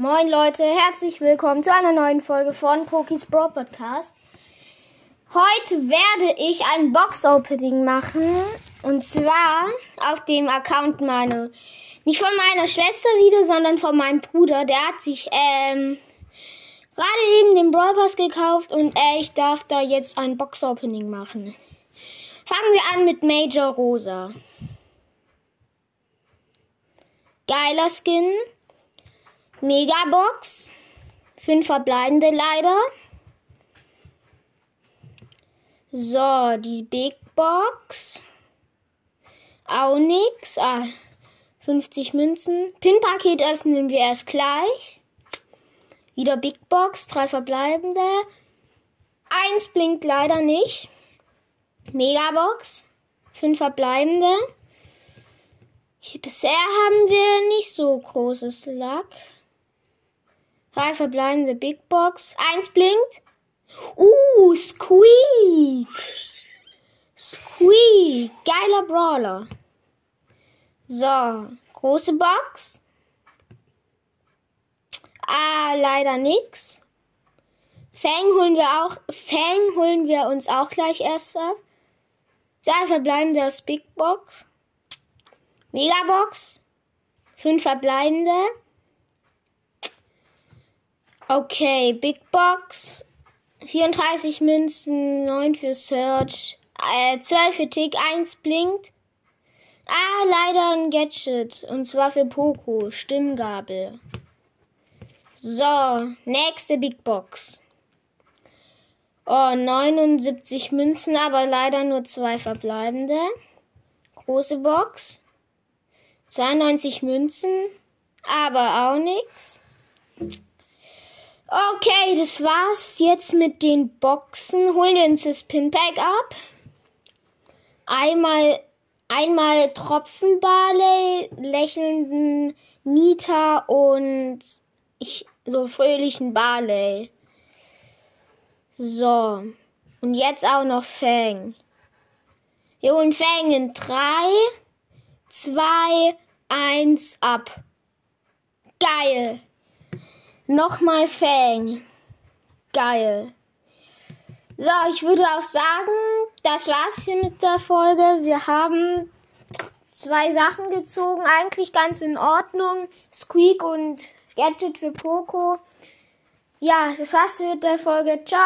Moin Leute, herzlich willkommen zu einer neuen Folge von Pokis Bro Podcast. Heute werde ich ein Box-Opening machen. Und zwar auf dem Account meine, nicht von meiner Schwester wieder, sondern von meinem Bruder. Der hat sich ähm, gerade eben den Brawl Pass gekauft und äh, ich darf da jetzt ein Box-Opening machen. Fangen wir an mit Major Rosa. Geiler Skin. Megabox. Fünf verbleibende leider. So, die Big Box. Auch nix. Ah, 50 Münzen. Pin-Paket öffnen wir erst gleich. Wieder Big Box, drei verbleibende. Eins blinkt leider nicht. Megabox, fünf verbleibende. Bisher haben wir nicht so großes Luck. Drei verbleibende Big Box. Eins blinkt. Uh, Squeak. Squeak. Geiler Brawler. So, große Box. Ah, leider nix. Fang holen wir auch, Fang holen wir uns auch gleich erst ab. Zwei verbleibende aus Big Box. Megabox. Fünf verbleibende. Okay, Big Box. 34 Münzen, 9 für Search, äh, 12 für Tick, 1 blinkt. Ah, leider ein Gadget. Und zwar für Poco. Stimmgabel. So, nächste Big Box. Oh, 79 Münzen, aber leider nur zwei verbleibende. Große Box. 92 Münzen, aber auch nichts. Okay, das war's jetzt mit den Boxen. Holen wir uns das Pinpack ab. Einmal, einmal Tropfenbarley, lächelnden Nita und ich, so fröhlichen Barley. So. Und jetzt auch noch Fang. Wir holen Fang in 3, 2, 1 ab. Geil. Nochmal Fang. Geil. So, ich würde auch sagen, das war's hier mit der Folge. Wir haben zwei Sachen gezogen, eigentlich ganz in Ordnung. Squeak und Gadget für Poco. Ja, das war's mit der Folge. Ciao.